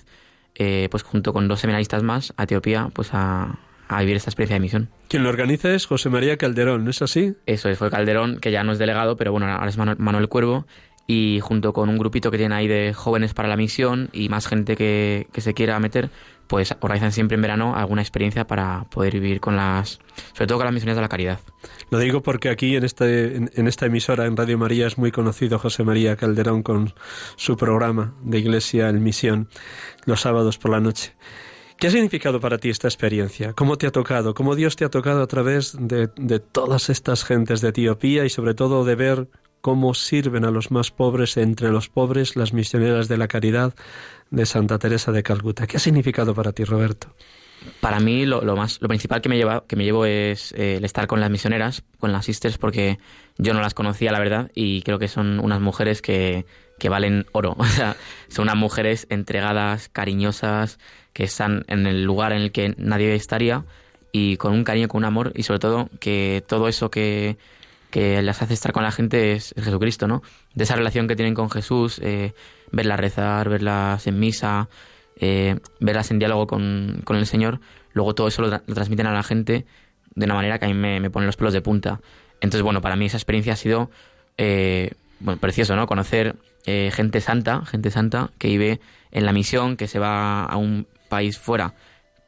eh, pues junto con dos seminaristas más, a Etiopía, pues a, vivir esta experiencia de misión. Quien lo organiza es José María Calderón, ¿no es así? Eso es, fue Calderón, que ya no es delegado, pero bueno, ahora es Manuel Cuervo, y junto con un grupito que tiene ahí de jóvenes para la misión y más gente que, que se quiera meter, pues organizan siempre en verano alguna experiencia para poder vivir con las, sobre todo con las misiones de la caridad. Lo digo porque aquí en, este, en, esta emisora, en Radio María, es muy conocido José María Calderón con su programa de Iglesia en Misión los sábados por la noche. ¿Qué ha significado para ti esta experiencia? ¿Cómo te ha tocado? ¿Cómo Dios te ha tocado a través de, de todas estas gentes de Etiopía y sobre todo de ver cómo sirven a los más pobres entre los pobres las misioneras de la caridad de Santa Teresa de Calcuta. ¿Qué ha significado para ti, Roberto? Para mí lo, más, lo principal que me, lleva, que me llevo es eh, el estar con las misioneras, con las sisters, porque yo no las conocía, la verdad, y creo que son unas mujeres que, que valen oro. <laughs> O sea, son unas mujeres entregadas, cariñosas, que están en el lugar en el que nadie estaría, y con un cariño, con un amor, y sobre todo que todo eso que, que las hace estar con la gente es, Jesucristo, ¿no? De esa relación que tienen con Jesús, eh, verlas rezar, verlas en misa, eh, verlas en diálogo con, el Señor, luego todo eso lo, transmiten a la gente de una manera que a mí me, pone los pelos de punta. Entonces, bueno, para mí esa experiencia ha sido, eh, bueno, precioso, ¿no? Conocer eh, gente santa, gente santa que vive en la misión, que se va a un país fuera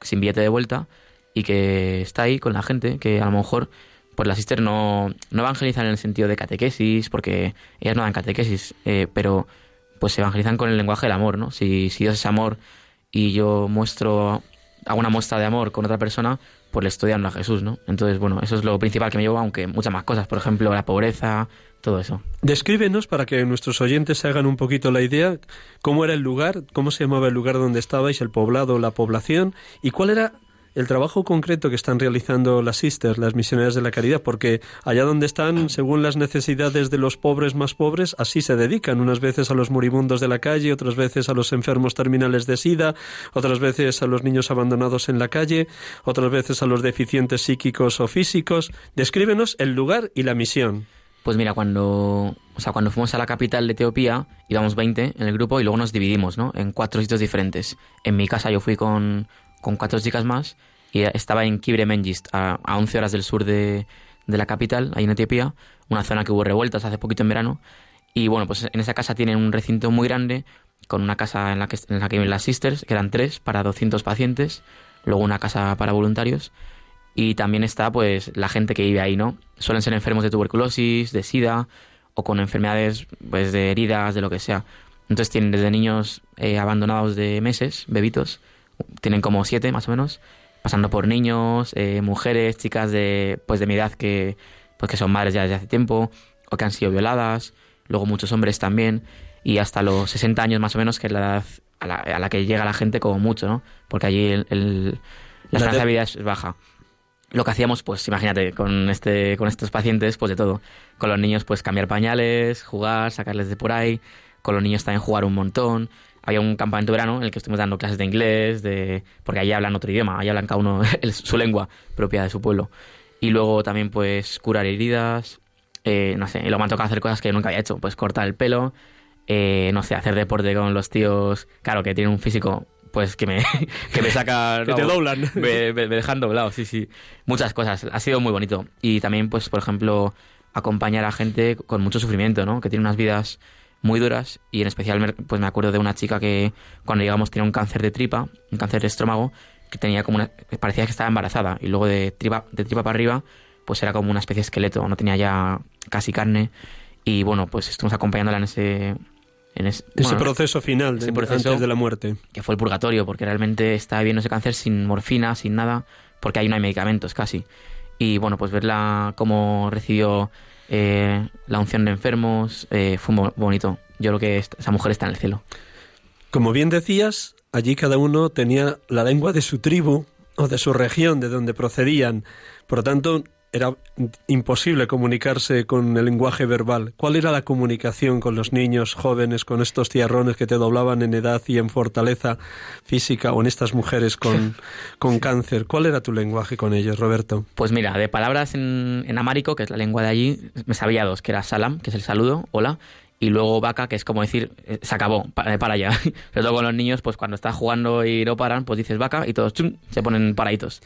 sin billete de vuelta y que está ahí con la gente, que a lo mejor pues las sister no, no evangelizan en el sentido de catequesis, porque ellas no dan catequesis, eh, pero pues evangelizan con el lenguaje del amor, ¿no? Si, si Dios es amor y yo muestro, hago una muestra de amor con otra persona, pues le estudiando a Jesús, ¿no? Entonces, bueno, eso es lo principal que me llevó, aunque muchas más cosas, por ejemplo, la pobreza, todo eso. Descríbenos para que nuestros oyentes se hagan un poquito la idea cómo era el lugar, cómo se llamaba el lugar donde estabais, el poblado, la población y cuál era el trabajo concreto que están realizando las sisters, las misioneras de la caridad, porque allá donde están, según las necesidades de los pobres más pobres, así se dedican, unas veces a los moribundos de la calle, otras veces a los enfermos terminales de SIDA, otras veces a los niños abandonados en la calle, otras veces a los deficientes psíquicos o físicos. Descríbenos el lugar y la misión. Pues mira, cuando, o sea, cuando fuimos a la capital de Etiopía, íbamos 20 en el grupo y luego nos dividimos, ¿no? En cuatro sitios diferentes. En mi casa yo fui con con cuatro chicas más y estaba en Kibre Mengist, a, a 11 horas del sur de, de, la capital, ahí en Etiopía, una zona que hubo revueltas hace poquito en verano. Y bueno, pues en esa casa tienen un recinto muy grande, con una casa en la que, en la que viven las sisters, que eran tres, para 200 pacientes, luego una casa para voluntarios, y también está pues la gente que vive ahí, ¿no? Suelen ser enfermos de tuberculosis, de sida, o con enfermedades pues de heridas, de lo que sea. Entonces tienen desde niños eh, abandonados de meses, bebitos, tienen como siete más o menos, pasando por niños, eh, mujeres, chicas de, pues de mi edad que, pues que son madres ya desde hace tiempo o que han sido violadas, luego muchos hombres también, y hasta los 60 años más o menos, que es la edad a la, a la que llega la gente como mucho, ¿no? Porque allí el, la esperanza de vida es baja. Lo que hacíamos, pues imagínate, con, este, con estos pacientes, pues de todo. Con los niños, pues cambiar pañales, jugar, sacarles de por ahí. Con los niños también jugar un montón había un campamento de verano en el que estuvimos dando clases de inglés, de porque allí hablan otro idioma, allí hablan cada uno <laughs> su lengua propia de su pueblo. Y luego también pues curar heridas, eh, no sé, y luego me han tocado hacer cosas que nunca había hecho, pues cortar el pelo, eh, no sé, hacer deporte con los tíos, claro, que tienen un físico pues que me, <laughs> que me saca... <laughs> que te doblan. Me, me, me, dejan doblado, sí, sí. Muchas cosas. Ha sido muy bonito. Y también, pues, por ejemplo, acompañar a gente con mucho sufrimiento, ¿no? Que tiene unas vidas muy duras y en especial pues me acuerdo de una chica que cuando llegamos tenía un cáncer de tripa, un cáncer de estómago, que tenía como una, parecía que estaba embarazada y luego de tripa, de tripa para arriba pues era como una especie de esqueleto, no tenía ya casi carne y bueno pues estuvimos acompañándola en ese... En ese, proceso final de, ese proceso antes de la muerte. Que fue el purgatorio, porque realmente estaba viviendo ese cáncer sin morfina, sin nada, porque ahí no hay medicamentos casi. Y bueno, pues verla cómo recibió eh, la unción de enfermos, eh, fue muy bonito. Yo creo que esa mujer está en el cielo. Como bien decías, allí cada uno tenía la lengua de su tribu o de su región, de donde procedían. Por lo tanto, era imposible comunicarse con el lenguaje verbal. ¿Cuál era la comunicación con los niños jóvenes, con estos tiarrones que te doblaban en edad y en fortaleza física, o en estas mujeres con, <laughs> con cáncer? ¿Cuál era tu lenguaje con ellos, Roberto? Pues mira, de palabras en, en amárico, que es la lengua de allí, me sabía dos, que era salam, que es el saludo, hola, y luego vaca, que es como decir, eh, se acabó, para, para allá. <laughs> Pero luego con los niños, pues cuando estás jugando y no paran, pues dices vaca y todos chum, se ponen paraditos.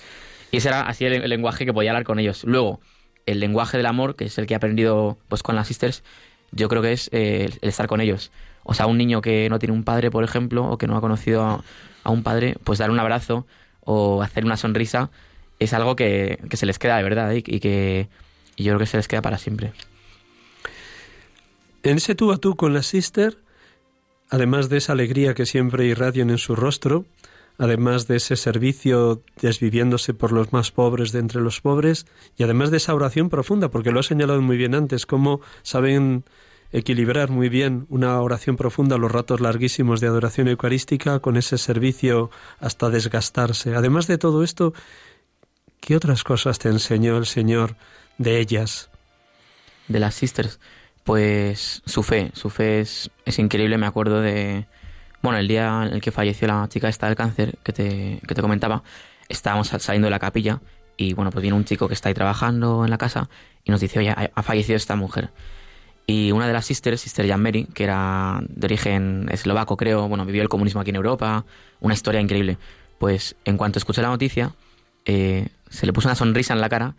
Y ese era así el, lenguaje que podía hablar con ellos. Luego, el lenguaje del amor, que es el que he aprendido pues con las sisters, yo creo que es eh, el estar con ellos. O sea, un niño que no tiene un padre, por ejemplo, o que no ha conocido a, un padre, pues dar un abrazo o hacer una sonrisa es algo que, se les queda de verdad ¿eh? y que yo creo que se les queda para siempre. En ese tú a tú con la sister, además de esa alegría que siempre irradian en su rostro, además de ese servicio desviviéndose por los más pobres de entre los pobres, y además de esa oración profunda, porque lo ha señalado muy bien antes, cómo saben equilibrar muy bien una oración profunda, los ratos larguísimos de adoración eucarística, con ese servicio hasta desgastarse. Además de todo esto, ¿qué otras cosas te enseñó el Señor de ellas? De las sisters, pues su fe, su fe es, es increíble, me acuerdo de, bueno, el día en el que falleció la chica esta del cáncer que te, que te comentaba, estábamos saliendo de la capilla y bueno, pues viene un chico que está ahí trabajando en la casa y nos dice, oye, ha fallecido esta mujer. Y una de las sisters, Sister Jan Mary, que era de origen eslovaco, creo, bueno, vivió el comunismo aquí en Europa, una historia increíble. Pues en cuanto escuché la noticia, eh, se le puso una sonrisa en la cara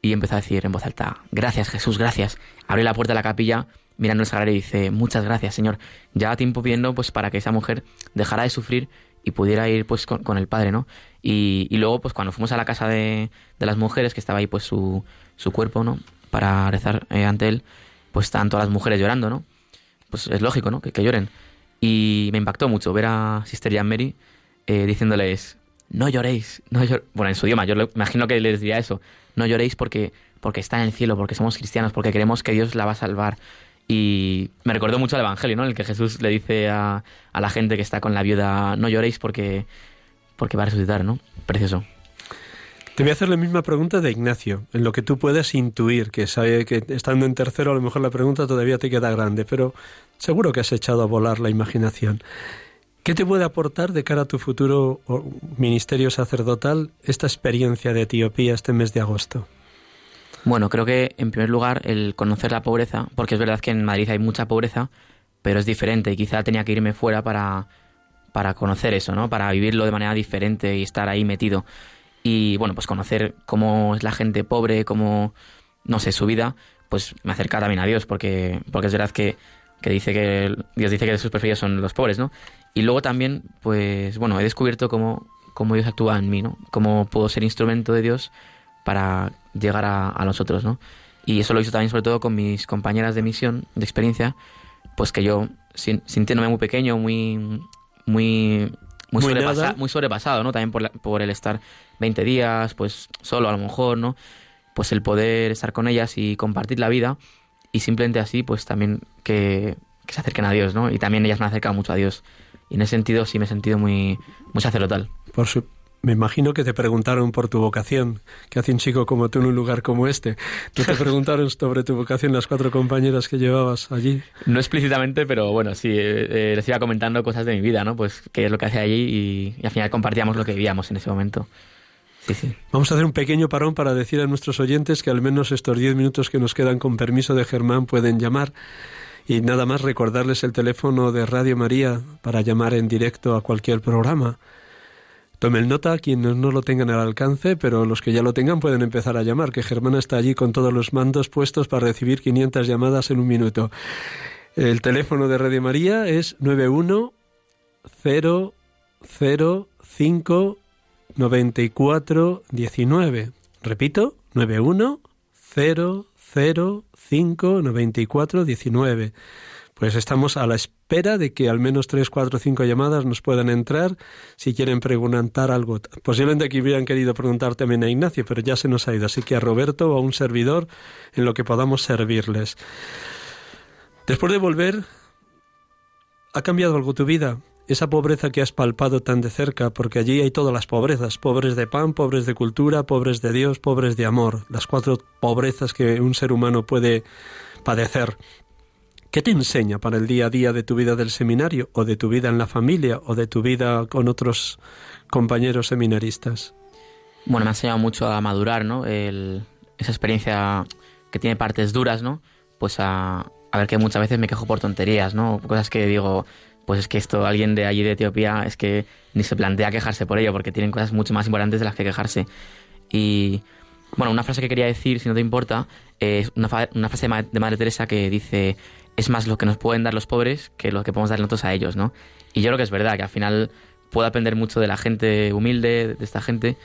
y empezó a decir en voz alta, gracias Jesús, gracias. Abrió la puerta de la capilla mirando el sagrario y dice, muchas gracias, Señor. Ya tiempo pidiendo pues para que esa mujer dejara de sufrir y pudiera ir pues con, el Padre, ¿no? Y, luego pues cuando fuimos a la casa de, las mujeres, que estaba ahí pues su, su cuerpo, ¿no? Para rezar eh, ante él, pues estaban todas las mujeres llorando, ¿no? Pues es lógico, ¿no? Que, lloren. Y me impactó mucho ver a Sister Jan Mary eh, diciéndoles, no lloréis, no bueno, en su idioma, yo imagino que les diría eso, no lloréis porque, porque está en el cielo, porque somos cristianos, porque queremos que Dios la va a salvar. Y me recordó mucho al Evangelio, ¿no? En el que Jesús le dice a, a la gente que está con la viuda, no lloréis porque, porque va a resucitar, ¿no? Precioso. Te voy a hacer la misma pregunta de Ignacio, en lo que tú puedes intuir, que sabe que estando en tercero a lo mejor la pregunta todavía te queda grande, pero seguro que has echado a volar la imaginación. ¿Qué te puede aportar de cara a tu futuro ministerio sacerdotal esta experiencia de Etiopía este mes de agosto? Bueno, creo que en primer lugar el conocer la pobreza, porque es verdad que en Madrid hay mucha pobreza, pero es diferente y quizá tenía que irme fuera para, para conocer eso, ¿no? Para vivirlo de manera diferente y estar ahí metido y bueno, pues conocer cómo es la gente pobre, cómo, no sé, su vida, pues me acerca también a Dios, porque, porque es verdad que, que dice que Dios dice que sus preferidos son los pobres, ¿no? Y luego también, pues bueno, he descubierto cómo, cómo Dios actúa en mí, ¿no? Cómo puedo ser instrumento de Dios para llegar a, a los otros, ¿no? Y eso lo hizo también sobre todo con mis compañeras de misión, de experiencia, pues que yo, sintiéndome muy pequeño, muy, muy muy, muy sobrepasado, ¿no? También por, por el estar 20 días, pues solo a lo mejor, ¿no? Pues el poder estar con ellas y compartir la vida y simplemente así, pues también que, se acerquen a Dios, ¿no? Y también ellas me han acercado mucho a Dios. Y en ese sentido sí me he sentido muy, muy sacerdotal. Por su, me imagino que te preguntaron por tu vocación. ¿Qué hace un chico como tú en un lugar como este? ¿No te <laughs> preguntaron sobre tu vocación las cuatro compañeras que llevabas allí? No explícitamente, pero bueno, sí, eh, eh, les iba comentando cosas de mi vida, ¿no? Pues qué es lo que hacía allí y, al final compartíamos lo que vivíamos en ese momento. Sí, sí. Vamos a hacer un pequeño parón para decir a nuestros oyentes que al menos estos diez minutos que nos quedan con permiso de Germán pueden llamar. Y nada más recordarles el teléfono de Radio María para llamar en directo a cualquier programa. Tomen nota quienes no lo tengan al alcance, pero los que ya lo tengan pueden empezar a llamar, que Germana está allí con todos los mandos puestos para recibir 500 llamadas en un minuto. El teléfono de Radio María es 910059419. 9419. Repito, 910059419. Pues estamos a la espera de que al menos tres, cuatro, cinco llamadas nos puedan entrar si quieren preguntar algo. Posiblemente aquí hubieran querido preguntar también a Ignacio, pero ya se nos ha ido. Así que a Roberto o a un servidor en lo que podamos servirles. Después de volver, ¿ha cambiado algo tu vida? Esa pobreza que has palpado tan de cerca, porque allí hay todas las pobrezas, pobres de pan, pobres de cultura, pobres de Dios, pobres de amor, las cuatro pobrezas que un ser humano puede padecer. ¿Qué te enseña para el día a día de tu vida del seminario o de tu vida en la familia o de tu vida con otros compañeros seminaristas? Bueno, me ha enseñado mucho a madurar, ¿no? esa experiencia que tiene partes duras, ¿no? Pues a, ver que muchas veces me quejo por tonterías, ¿no? Cosas que digo, pues es que esto, alguien de allí de Etiopía, es que ni se plantea quejarse por ello, porque tienen cosas mucho más importantes de las que quejarse. Y bueno, una frase que quería decir, si no te importa, es una frase de Madre Teresa que dice, es más lo que nos pueden dar los pobres que lo que podemos dar nosotros a ellos, ¿no? Y yo creo que es verdad, que al final puedo aprender mucho de la gente humilde, de esta gente,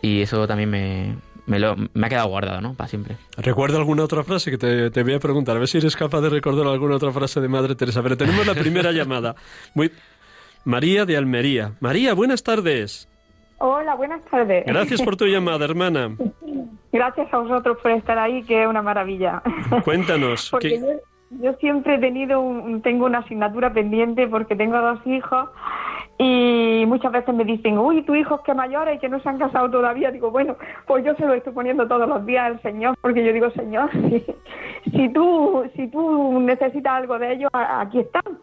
y eso también me, me, lo, me ha quedado guardado, ¿no? Para siempre. ¿Recuerda alguna otra frase que te, te, voy a preguntar? A ver si eres capaz de recordar alguna otra frase de Madre Teresa. Pero tenemos la primera llamada. Muy... María de Almería. María, buenas tardes. Hola, buenas tardes. Gracias por tu llamada, hermana. Gracias a vosotros por estar ahí, que es una maravilla. Cuéntanos. <laughs> ¿qué... Yo siempre he tenido, un, tengo una asignatura pendiente porque tengo dos hijos y muchas veces me dicen, uy, tu hijo es que mayor y que no se han casado todavía. Digo, bueno, pues yo se lo estoy poniendo todos los días al Señor, porque yo digo, Señor, <laughs> si, tú, si tú necesitas algo de ellos, aquí están.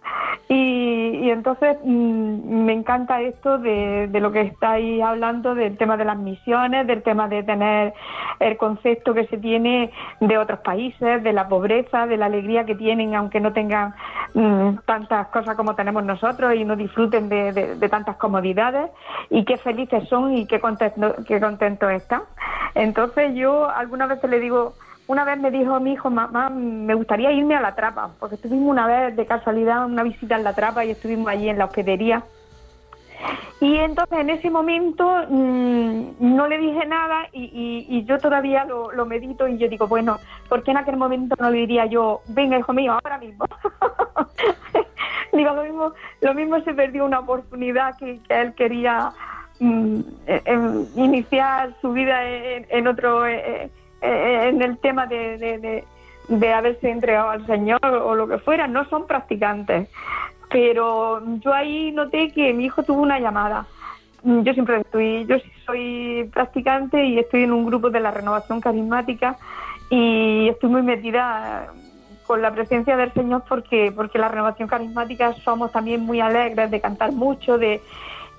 Y, entonces mm, me encanta esto de, de lo que estáis hablando, del tema de las misiones, del tema de tener el concepto que se tiene de otros países, de la pobreza, de la alegría que tienen, aunque no tengan mm, tantas cosas como tenemos nosotros y no disfruten de, tantas comodidades y qué felices son y qué contentos qué contento están. Entonces yo algunas veces le digo, una vez me dijo mi hijo, mamá, me gustaría irme a la trapa, porque estuvimos una vez de casualidad una visita en la trapa y estuvimos allí en la hospedería. Y entonces en ese momento mm, no le dije nada y, yo todavía lo, lo, medito y yo digo, bueno, ¿por qué en aquel momento no le diría yo, venga hijo mío, ahora mismo? <laughs> <laughs> Digo, lo mismo, lo mismo se perdió una oportunidad que, él quería mm, iniciar su vida en, otro, en el tema de, de, haberse entregado al Señor o lo que fuera, no son practicantes. Pero yo ahí noté que mi hijo tuvo una llamada. Yo siempre estoy, yo soy practicante y estoy en un grupo de la renovación carismática y estoy muy metida con la presencia del Señor porque porque la renovación carismática somos también muy alegres de cantar mucho, de,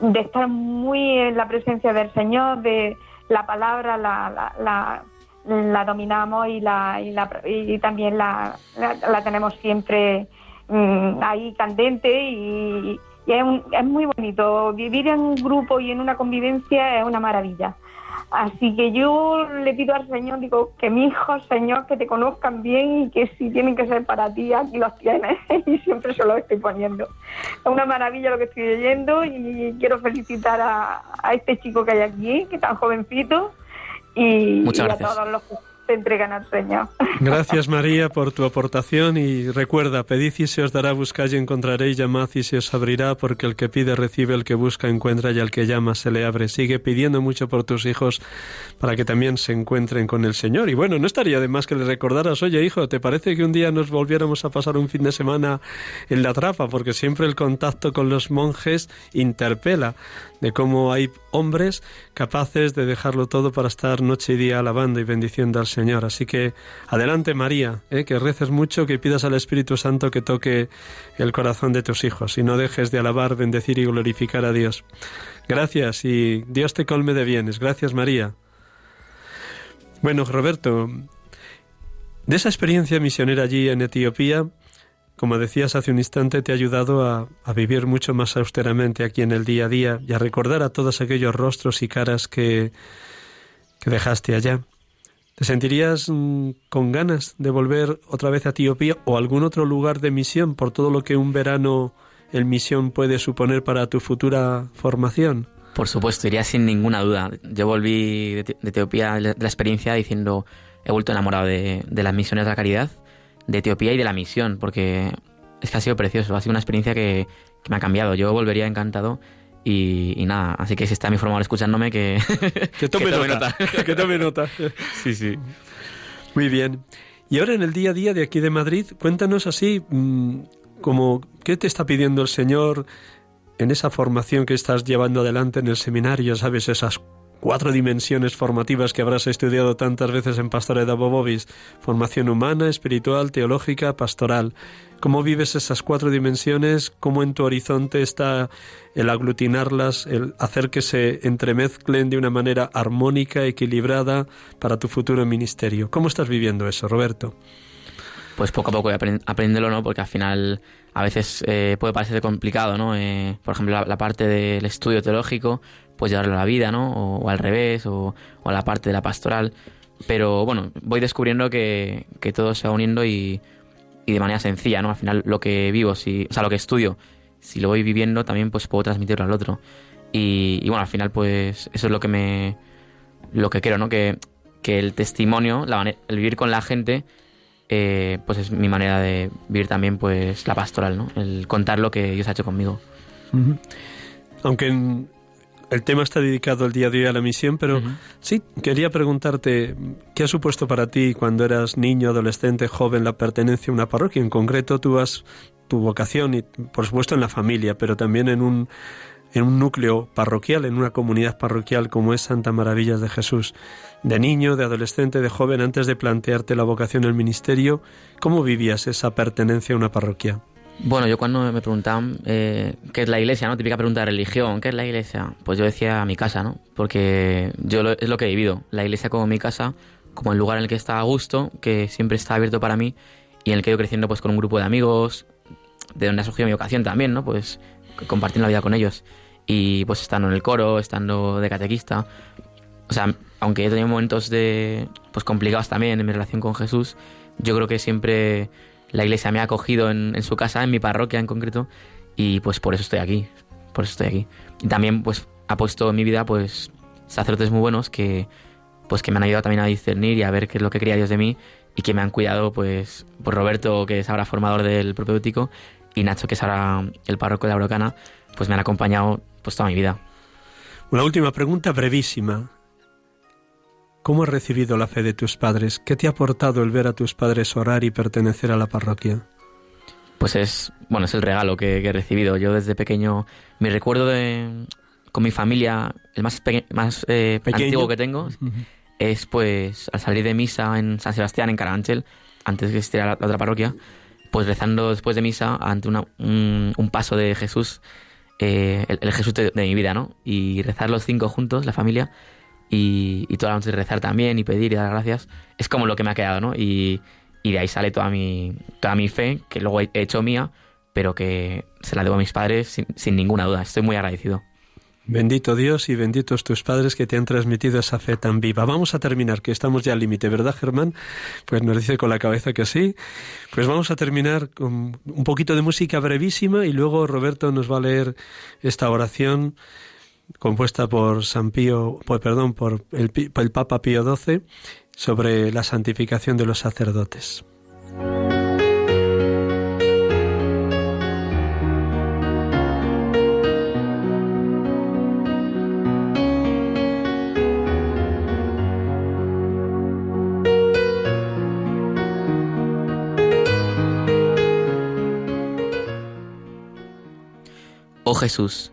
de estar muy en la presencia del Señor, de la palabra la, la, la, dominamos y, la, y, la, y también la, la, tenemos siempre mm, ahí candente y, y es, es muy bonito. Vivir en un grupo y en una convivencia es una maravilla. Así que yo le pido al Señor, digo, que mis hijos, Señor, que te conozcan bien y que si tienen que ser para ti, aquí los tienes. <laughs> y siempre se los estoy poniendo. Es una maravilla lo que estoy oyendo y quiero felicitar a, este chico que hay aquí, que es tan jovencito, y, y a todos los que entregan al. <laughs> Gracias María por tu aportación y recuerda, pedid y se os dará, buscad y encontraréis, llamad y se os abrirá, porque el que pide recibe, el que busca encuentra y al que llama se le abre. Sigue pidiendo mucho por tus hijos para que también se encuentren con el Señor. Y bueno, no estaría de más que le recordaras, oye hijo, ¿te parece que un día nos volviéramos a pasar un fin de semana en la trapa? Porque siempre el contacto con los monjes interpela de cómo hay hombres capaces de dejarlo todo para estar noche y día alabando y bendiciendo al Señor. Así que adelante María, ¿eh? que reces mucho, que pidas al Espíritu Santo que toque el corazón de tus hijos y no dejes de alabar, bendecir y glorificar a Dios. Gracias y Dios te colme de bienes. Gracias María. Bueno, Roberto, de esa experiencia misionera allí en Etiopía, como decías hace un instante, te ha ayudado a, vivir mucho más austeramente aquí en el día a día y a recordar a todos aquellos rostros y caras que, que dejaste allá. ¿Te sentirías mm, con ganas de volver otra vez a Etiopía o algún otro lugar de misión por todo lo que un verano en misión puede suponer para tu futura formación? Por supuesto, iría sin ninguna duda. Yo volví de, Etiopía de la experiencia diciendo, he vuelto enamorado de, de las misiones de la caridad de Etiopía y de la misión, porque es que ha sido precioso, ha sido una experiencia que, me ha cambiado. Yo volvería encantado y, nada, así que si está mi formador escuchándome, que, <laughs> <laughs> que tome, nota. <laughs> que tome nota. sí, sí. Muy bien. Y ahora en el día a día de aquí de Madrid, cuéntanos así, mm, como, ¿qué te está pidiendo el Señor en esa formación que estás llevando adelante en el seminario? ¿Sabes? Esas cuatro dimensiones formativas que habrás estudiado tantas veces en Pastoreda Bobobis, formación humana, espiritual, teológica, pastoral. ¿Cómo vives esas cuatro dimensiones? ¿Cómo en tu horizonte está el aglutinarlas, el hacer que se entremezclen de una manera armónica, equilibrada para tu futuro ministerio? ¿Cómo estás viviendo eso, Roberto? Pues poco a poco aprenderlo, ¿no? Porque al final a veces eh, puede parecer complicado, ¿no? Eh, por ejemplo, la, parte del estudio teológico, pues llevarlo a la vida, ¿no? O, al revés, o, a la parte de la pastoral. Pero bueno, voy descubriendo que, todo se va uniendo y, de manera sencilla, ¿no? Al final lo que vivo, si, o sea, lo que estudio, si lo voy viviendo, también pues puedo transmitirlo al otro. Y, bueno, al final pues eso es lo que me... lo que quiero, ¿no? Que, que el testimonio, el vivir con la gente, eh, pues es mi manera de vivir también pues la pastoral, ¿no? El contar lo que Dios ha hecho conmigo. Aunque en, el tema está dedicado el día de hoy a la misión, pero sí, quería preguntarte, ¿qué ha supuesto para ti cuando eras niño, adolescente, joven, la pertenencia a una parroquia? En concreto, tú has tu vocación, y por supuesto en la familia, pero también en un, en un núcleo parroquial, en una comunidad parroquial como es Santa Maravillas de Jesús. De niño, de adolescente, de joven, antes de plantearte la vocación el ministerio, ¿cómo vivías esa pertenencia a una parroquia? Bueno, yo cuando me preguntaban eh, qué es la iglesia, ¿no? Típica pregunta de religión, ¿qué es la iglesia? Pues yo decía mi casa, ¿no? Porque yo es lo que he vivido. La iglesia como mi casa, como el lugar en el que está a gusto, que siempre está abierto para mí y en el que he ido creciendo pues con un grupo de amigos, de donde ha surgido mi vocación también, ¿no? Pues compartiendo la vida con ellos. Y pues estando en el coro, estando de catequista. O sea, aunque he tenido momentos de, pues complicados también en mi relación con Jesús, yo creo que siempre la iglesia me ha acogido en, su casa, en mi parroquia en concreto, y pues por eso estoy aquí, por eso estoy aquí. Y también pues ha puesto en mi vida pues sacerdotes muy buenos que pues que me han ayudado también a discernir y a ver qué es lo que quería Dios de mí y que me han cuidado pues por Roberto que es ahora formador del propéutico y Nacho que es ahora el párroco de la Brocana pues me han acompañado pues toda mi vida. Una última pregunta brevísima. ¿Cómo has recibido la fe de tus padres? ¿Qué te ha aportado el ver a tus padres orar y pertenecer a la parroquia? Pues es, bueno, es el regalo que, he recibido. Yo desde pequeño, mi recuerdo de, con mi familia, el más, más eh, antiguo que tengo, es pues al salir de misa en San Sebastián, en Carabanchel, antes de existiera la, la, otra parroquia, pues rezando después de misa ante una, un, paso de Jesús, eh, el, Jesús de, mi vida, ¿no? Y rezar los cinco juntos, la familia, y, y toda la noche rezar también y pedir y dar gracias, es como lo que me ha quedado, ¿no? Y, y de ahí sale toda mi, toda mi fe, que luego he hecho mía, pero que se la debo a mis padres sin, sin ninguna duda. Estoy muy agradecido. Bendito Dios y benditos tus padres que te han transmitido esa fe tan viva. Vamos a terminar, que estamos ya al límite, ¿verdad, Germán? Pues nos dice con la cabeza que sí. Pues vamos a terminar con un poquito de música brevísima y luego Roberto nos va a leer esta oración compuesta por San Pío, pues, perdón, por el, el Papa Pío XII sobre la santificación de los sacerdotes. Oh Jesús,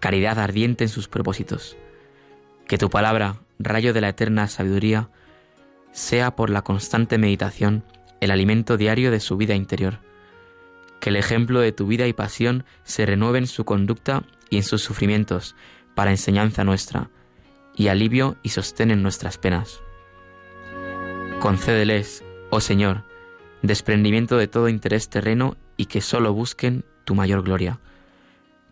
caridad ardiente en sus propósitos. Que tu palabra, rayo de la eterna sabiduría, sea por la constante meditación el alimento diario de su vida interior. Que el ejemplo de tu vida y pasión se renueve en su conducta y en sus sufrimientos, para enseñanza nuestra, y alivio y sostén en nuestras penas. Concédeles, oh Señor, desprendimiento de todo interés terreno y que sólo busquen tu mayor gloria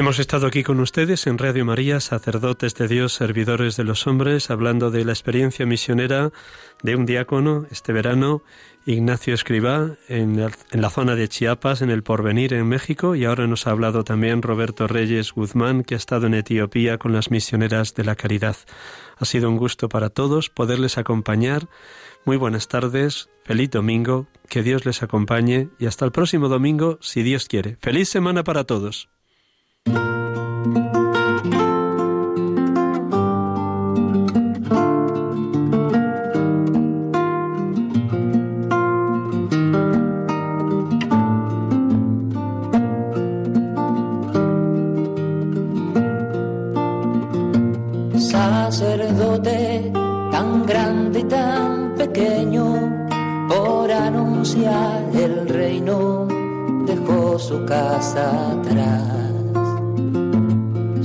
Hemos estado aquí con ustedes en Radio María, sacerdotes de Dios, servidores de los hombres, hablando de la experiencia misionera de un diácono este verano, Ignacio Escribá, en la, zona de Chiapas, en el Porvenir, en México, y ahora nos ha hablado también Roberto Reyes Guzmán, que ha estado en Etiopía con las misioneras de la caridad. Ha sido un gusto para todos poderles acompañar. Muy buenas tardes, feliz domingo, que Dios les acompañe y hasta el próximo domingo, si Dios quiere. Feliz semana para todos. Sacerdote tan grande y tan pequeño por anunciar el reino dejó su casa atrás